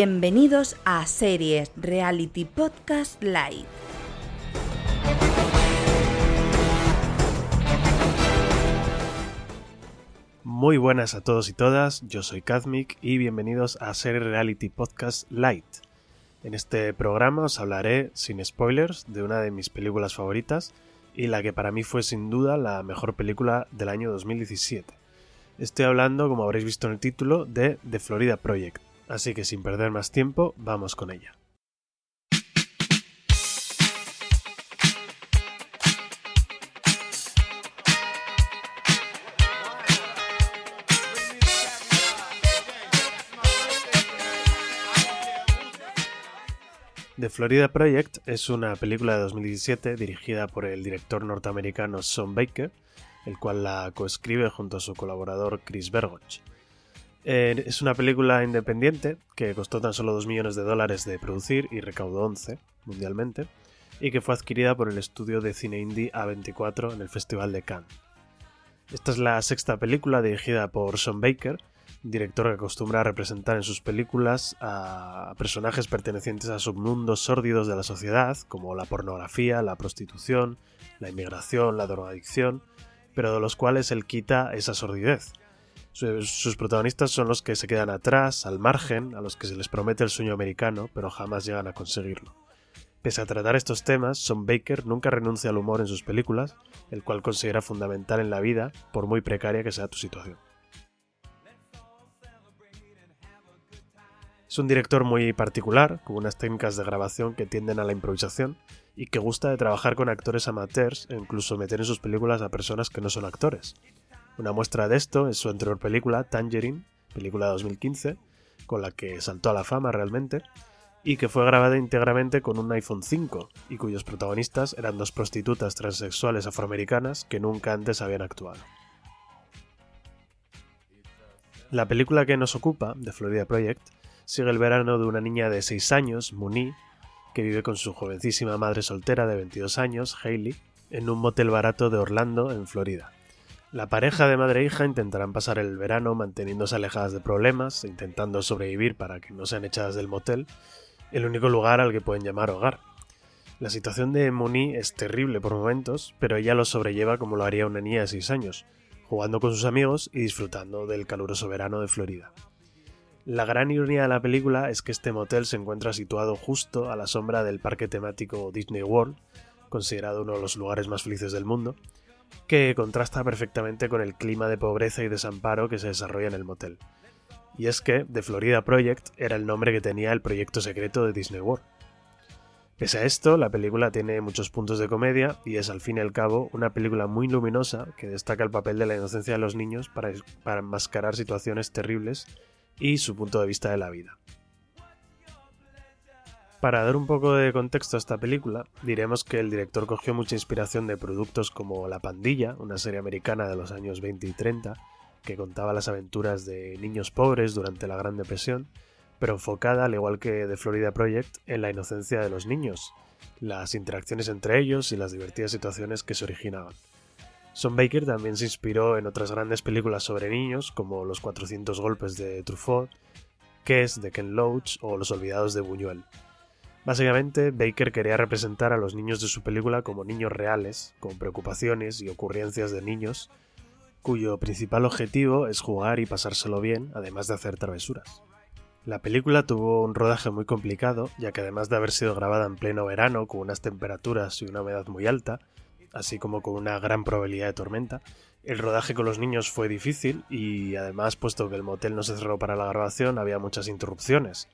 Bienvenidos a Series Reality Podcast Live. Muy buenas a todos y todas, yo soy Kazmik y bienvenidos a Series Reality Podcast Light. En este programa os hablaré, sin spoilers, de una de mis películas favoritas y la que para mí fue sin duda la mejor película del año 2017. Estoy hablando, como habréis visto en el título, de The Florida Project, Así que sin perder más tiempo, vamos con ella. The Florida Project es una película de 2017 dirigida por el director norteamericano Sean Baker, el cual la coescribe junto a su colaborador Chris Bergoch. Eh, es una película independiente que costó tan solo 2 millones de dólares de producir y recaudó 11 mundialmente, y que fue adquirida por el estudio de cine indie A24 en el Festival de Cannes. Esta es la sexta película dirigida por Sean Baker, director que acostumbra a representar en sus películas a personajes pertenecientes a submundos sórdidos de la sociedad, como la pornografía, la prostitución, la inmigración, la drogadicción, pero de los cuales él quita esa sordidez sus protagonistas son los que se quedan atrás, al margen, a los que se les promete el sueño americano, pero jamás llegan a conseguirlo. Pese a tratar estos temas, Son Baker nunca renuncia al humor en sus películas, el cual considera fundamental en la vida, por muy precaria que sea tu situación. Es un director muy particular, con unas técnicas de grabación que tienden a la improvisación y que gusta de trabajar con actores amateurs e incluso meter en sus películas a personas que no son actores, una muestra de esto es su anterior película, Tangerine, película de 2015, con la que saltó a la fama realmente, y que fue grabada íntegramente con un iPhone 5, y cuyos protagonistas eran dos prostitutas transexuales afroamericanas que nunca antes habían actuado. La película que nos ocupa, The Florida Project, sigue el verano de una niña de 6 años, Muni, que vive con su jovencísima madre soltera de 22 años, Hailey, en un motel barato de Orlando, en Florida. La pareja de madre e hija intentarán pasar el verano manteniéndose alejadas de problemas, intentando sobrevivir para que no sean echadas del motel, el único lugar al que pueden llamar hogar. La situación de Moni es terrible por momentos, pero ella lo sobrelleva como lo haría una niña de 6 años, jugando con sus amigos y disfrutando del caluroso verano de Florida. La gran ironía de la película es que este motel se encuentra situado justo a la sombra del parque temático Disney World, considerado uno de los lugares más felices del mundo, que contrasta perfectamente con el clima de pobreza y desamparo que se desarrolla en el motel. Y es que The Florida Project era el nombre que tenía el proyecto secreto de Disney World. Pese a esto, la película tiene muchos puntos de comedia y es al fin y al cabo una película muy luminosa que destaca el papel de la inocencia de los niños para, para enmascarar situaciones terribles y su punto de vista de la vida. Para dar un poco de contexto a esta película, diremos que el director cogió mucha inspiración de productos como La Pandilla, una serie americana de los años 20 y 30, que contaba las aventuras de niños pobres durante la Gran Depresión, pero enfocada, al igual que The Florida Project, en la inocencia de los niños, las interacciones entre ellos y las divertidas situaciones que se originaban. Son Baker también se inspiró en otras grandes películas sobre niños, como Los 400 golpes de Truffaut, Kess de Ken Loach o Los olvidados de Buñuel. Básicamente, Baker quería representar a los niños de su película como niños reales, con preocupaciones y ocurrencias de niños, cuyo principal objetivo es jugar y pasárselo bien, además de hacer travesuras. La película tuvo un rodaje muy complicado, ya que además de haber sido grabada en pleno verano, con unas temperaturas y una humedad muy alta, así como con una gran probabilidad de tormenta, el rodaje con los niños fue difícil y además, puesto que el motel no se cerró para la grabación, había muchas interrupciones,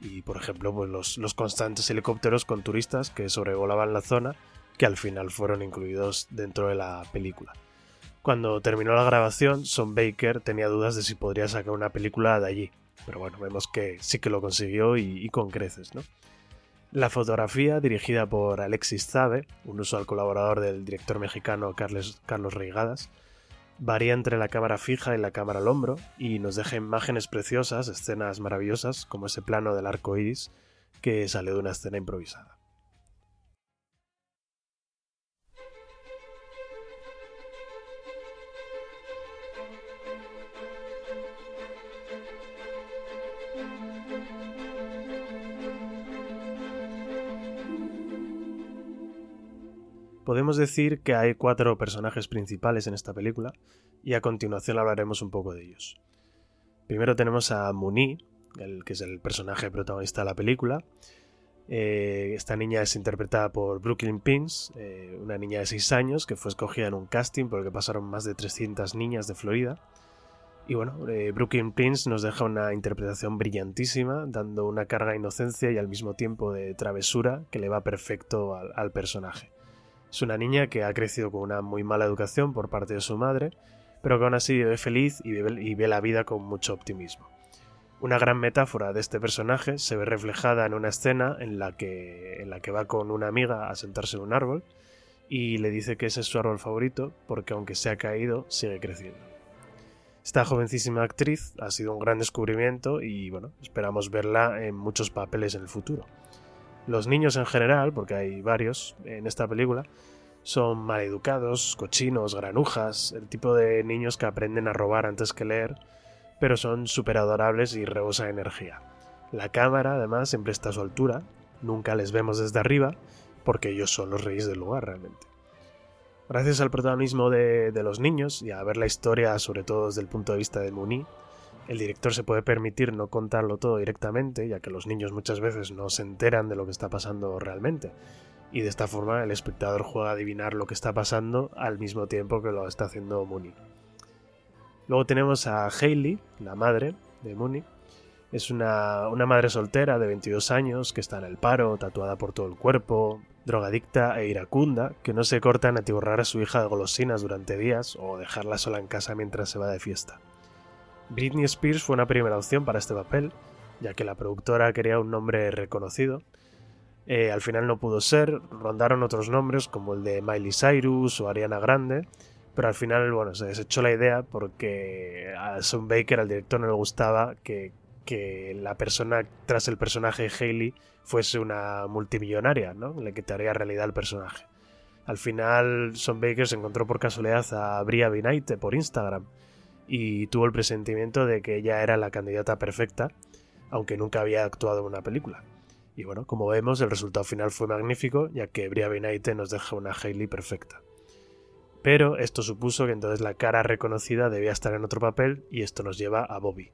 y por ejemplo pues los, constantes helicópteros con turistas que sobrevolaban la zona que al final fueron incluidos dentro de la película. Cuando terminó la grabación, Son Baker tenía dudas de si podría sacar una película de allí, pero bueno, vemos que sí que lo consiguió y, con creces, ¿no? La fotografía, dirigida por Alexis Zabe, un usual colaborador del director mexicano Carlos, Carlos Reigadas, varía entre la cámara fija y la cámara al hombro y nos deja imágenes preciosas, escenas maravillosas, como ese plano del arco iris que sale de una escena improvisada. Podemos decir que hay cuatro personajes principales en esta película y a continuación hablaremos un poco de ellos. Primero tenemos a Muni, el que es el personaje protagonista de la película. Eh, esta niña es interpretada por Brooklyn Pins, eh, una niña de 6 años que fue escogida en un casting por el que pasaron más de 300 niñas de Florida. Y bueno, eh, Brooklyn Prince nos deja una interpretación brillantísima, dando una carga de inocencia y al mismo tiempo de travesura que le va perfecto al, personaje. Es una niña que ha crecido con una muy mala educación por parte de su madre, pero que aún así vive feliz y, y ve la vida con mucho optimismo. Una gran metáfora de este personaje se ve reflejada en una escena en la que, en la que va con una amiga a sentarse en un árbol y le dice que ese es su árbol favorito porque aunque se ha caído, sigue creciendo. Esta jovencísima actriz ha sido un gran descubrimiento y bueno, esperamos verla en muchos papeles en el futuro. Los niños en general, porque hay varios en esta película, son maleducados, cochinos, granujas, el tipo de niños que aprenden a robar antes que leer, pero son súper adorables y rebosa energía. La cámara, además, siempre está a su altura, nunca les vemos desde arriba, porque ellos son los reyes del lugar realmente. Gracias al protagonismo de, los niños y a ver la historia sobre todo desde el punto de vista de Muni, el director se puede permitir no contarlo todo directamente, ya que los niños muchas veces no se enteran de lo que está pasando realmente. Y de esta forma el espectador juega a adivinar lo que está pasando al mismo tiempo que lo está haciendo Mooney. Luego tenemos a Hailey, la madre de Mooney. Es una, una madre soltera de 22 años que está en el paro, tatuada por todo el cuerpo, drogadicta e iracunda, que no se corta en atiborrar a su hija de golosinas durante días o dejarla sola en casa mientras se va de fiesta. Britney Spears fue una primera opción para este papel, ya que la productora quería un nombre reconocido. Eh, al final no pudo ser, rondaron otros nombres como el de Miley Cyrus o Ariana Grande, pero al final bueno, se desechó la idea porque a Son Baker, al director, no le gustaba que, que la persona tras el personaje Hailey fuese una multimillonaria, ¿no? Le quitaría realidad al personaje. Al final, Son Baker se encontró por casualidad a Bria Binaite por Instagram y tuvo el presentimiento de que ella era la candidata perfecta, aunque nunca había actuado en una película. Y bueno, como vemos, el resultado final fue magnífico, ya que Bria Binaite nos deja una Hailey perfecta. Pero esto supuso que entonces la cara reconocida debía estar en otro papel y esto nos lleva a Bobby.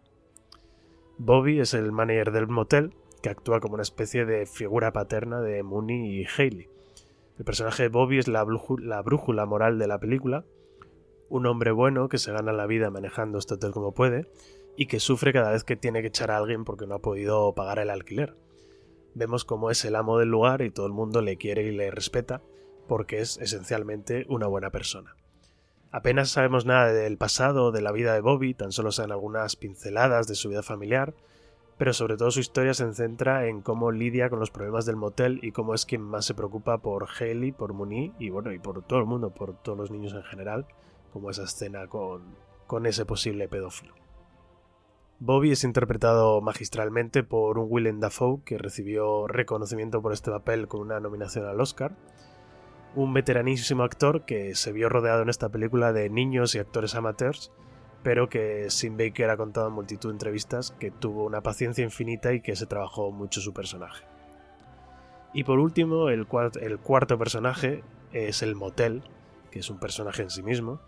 Bobby es el manager del motel que actúa como una especie de figura paterna de Mooney y Haley. El personaje de Bobby es la, brújula moral de la película, un hombre bueno que se gana la vida manejando este hotel como puede y que sufre cada vez que tiene que echar a alguien porque no ha podido pagar el alquiler. Vemos cómo es el amo del lugar y todo el mundo le quiere y le respeta porque es esencialmente una buena persona. Apenas sabemos nada del pasado de la vida de Bobby, tan solo sean algunas pinceladas de su vida familiar, pero sobre todo su historia se centra en cómo lidia con los problemas del motel y cómo es quien más se preocupa por Haley, por Muni y bueno, y por todo el mundo, por todos los niños en general, como esa escena con, con ese posible pedófilo. Bobby es interpretado magistralmente por un Willem Dafoe que recibió reconocimiento por este papel con una nominación al Oscar, un veteranísimo actor que se vio rodeado en esta película de niños y actores amateurs pero que Sim Baker ha contado en multitud de entrevistas que tuvo una paciencia infinita y que se trabajó mucho su personaje. Y por último, el, cuarto personaje es el motel, que es un personaje en sí mismo.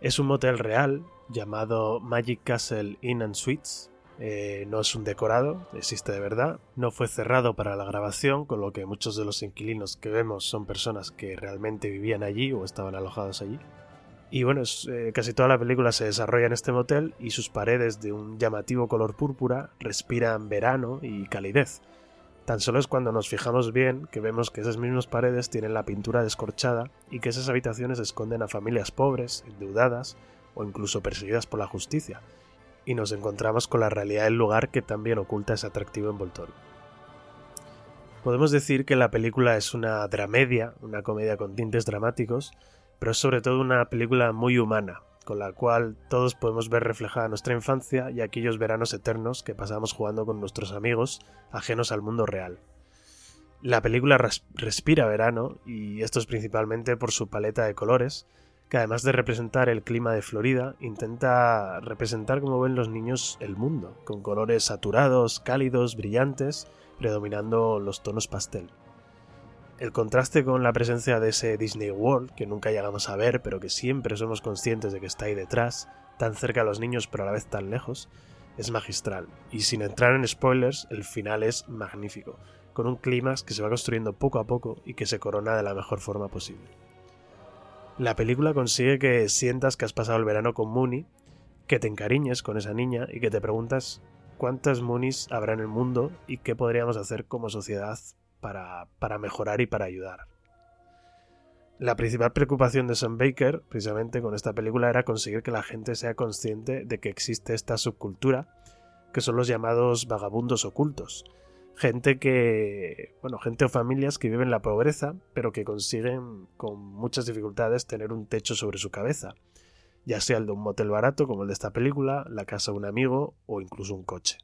Es un motel real llamado Magic Castle Inn and Suites. Eh, no es un decorado, existe de verdad. No fue cerrado para la grabación, con lo que muchos de los inquilinos que vemos son personas que realmente vivían allí o estaban alojados allí. Y bueno, eh, casi toda la película se desarrolla en este motel y sus paredes de un llamativo color púrpura respiran verano y calidez. Tan solo es cuando nos fijamos bien que vemos que esas mismas paredes tienen la pintura descorchada y que esas habitaciones esconden a familias pobres, endeudadas o incluso perseguidas por la justicia, y nos encontramos con la realidad del lugar que también oculta ese atractivo envoltorio. Podemos decir que la película es una dramedia, una comedia con tintes dramáticos, pero es sobre todo una película muy humana, con la cual todos podemos ver reflejada nuestra infancia y aquellos veranos eternos que pasamos jugando con nuestros amigos ajenos al mundo real. La película respira verano y esto es principalmente por su paleta de colores, que además de representar el clima de Florida, intenta representar como ven los niños el mundo, con colores saturados, cálidos, brillantes, predominando los tonos pastel. El contraste con la presencia de ese Disney World, que nunca llegamos a ver, pero que siempre somos conscientes de que está ahí detrás, tan cerca a los niños pero a la vez tan lejos, es magistral. Y sin entrar en spoilers, el final es magnífico, con un clímax que se va construyendo poco a poco y que se corona de la mejor forma posible. La película consigue que sientas que has pasado el verano con Mooney, que te encariñes con esa niña y que te preguntas cuántas Moonies habrá en el mundo y qué podríamos hacer como sociedad para, mejorar y para ayudar. La principal preocupación de Sam Baker, precisamente con esta película, era conseguir que la gente sea consciente de que existe esta subcultura, que son los llamados vagabundos ocultos. Gente que, bueno, gente o familias que viven la pobreza, pero que consiguen con muchas dificultades tener un techo sobre su cabeza, ya sea el de un motel barato como el de esta película, la casa de un amigo o incluso un coche.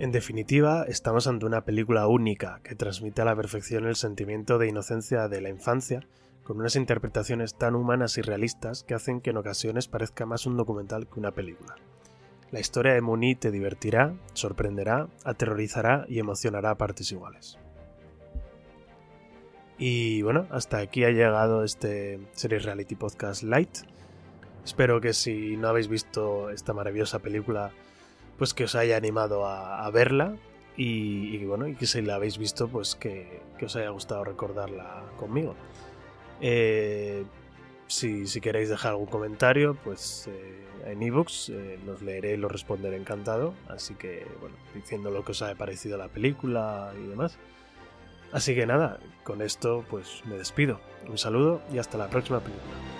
En definitiva, estamos ante una película única que transmite a la perfección el sentimiento de inocencia de la infancia, con unas interpretaciones tan humanas y realistas que hacen que en ocasiones parezca más un documental que una película. La historia de Mooney te divertirá, sorprenderá, aterrorizará y emocionará a partes iguales. Y bueno, hasta aquí ha llegado este Series Reality Podcast Light. Espero que si no habéis visto esta maravillosa película pues que os haya animado a, verla y, bueno, y que si la habéis visto, pues que, os haya gustado recordarla conmigo. Eh, si, queréis dejar algún comentario, pues eh, en ebooks eh, los leeré y los responderé encantado. Así que, bueno, diciendo lo que os haya parecido la película y demás. Así que nada, con esto pues me despido. Un saludo y hasta la próxima película.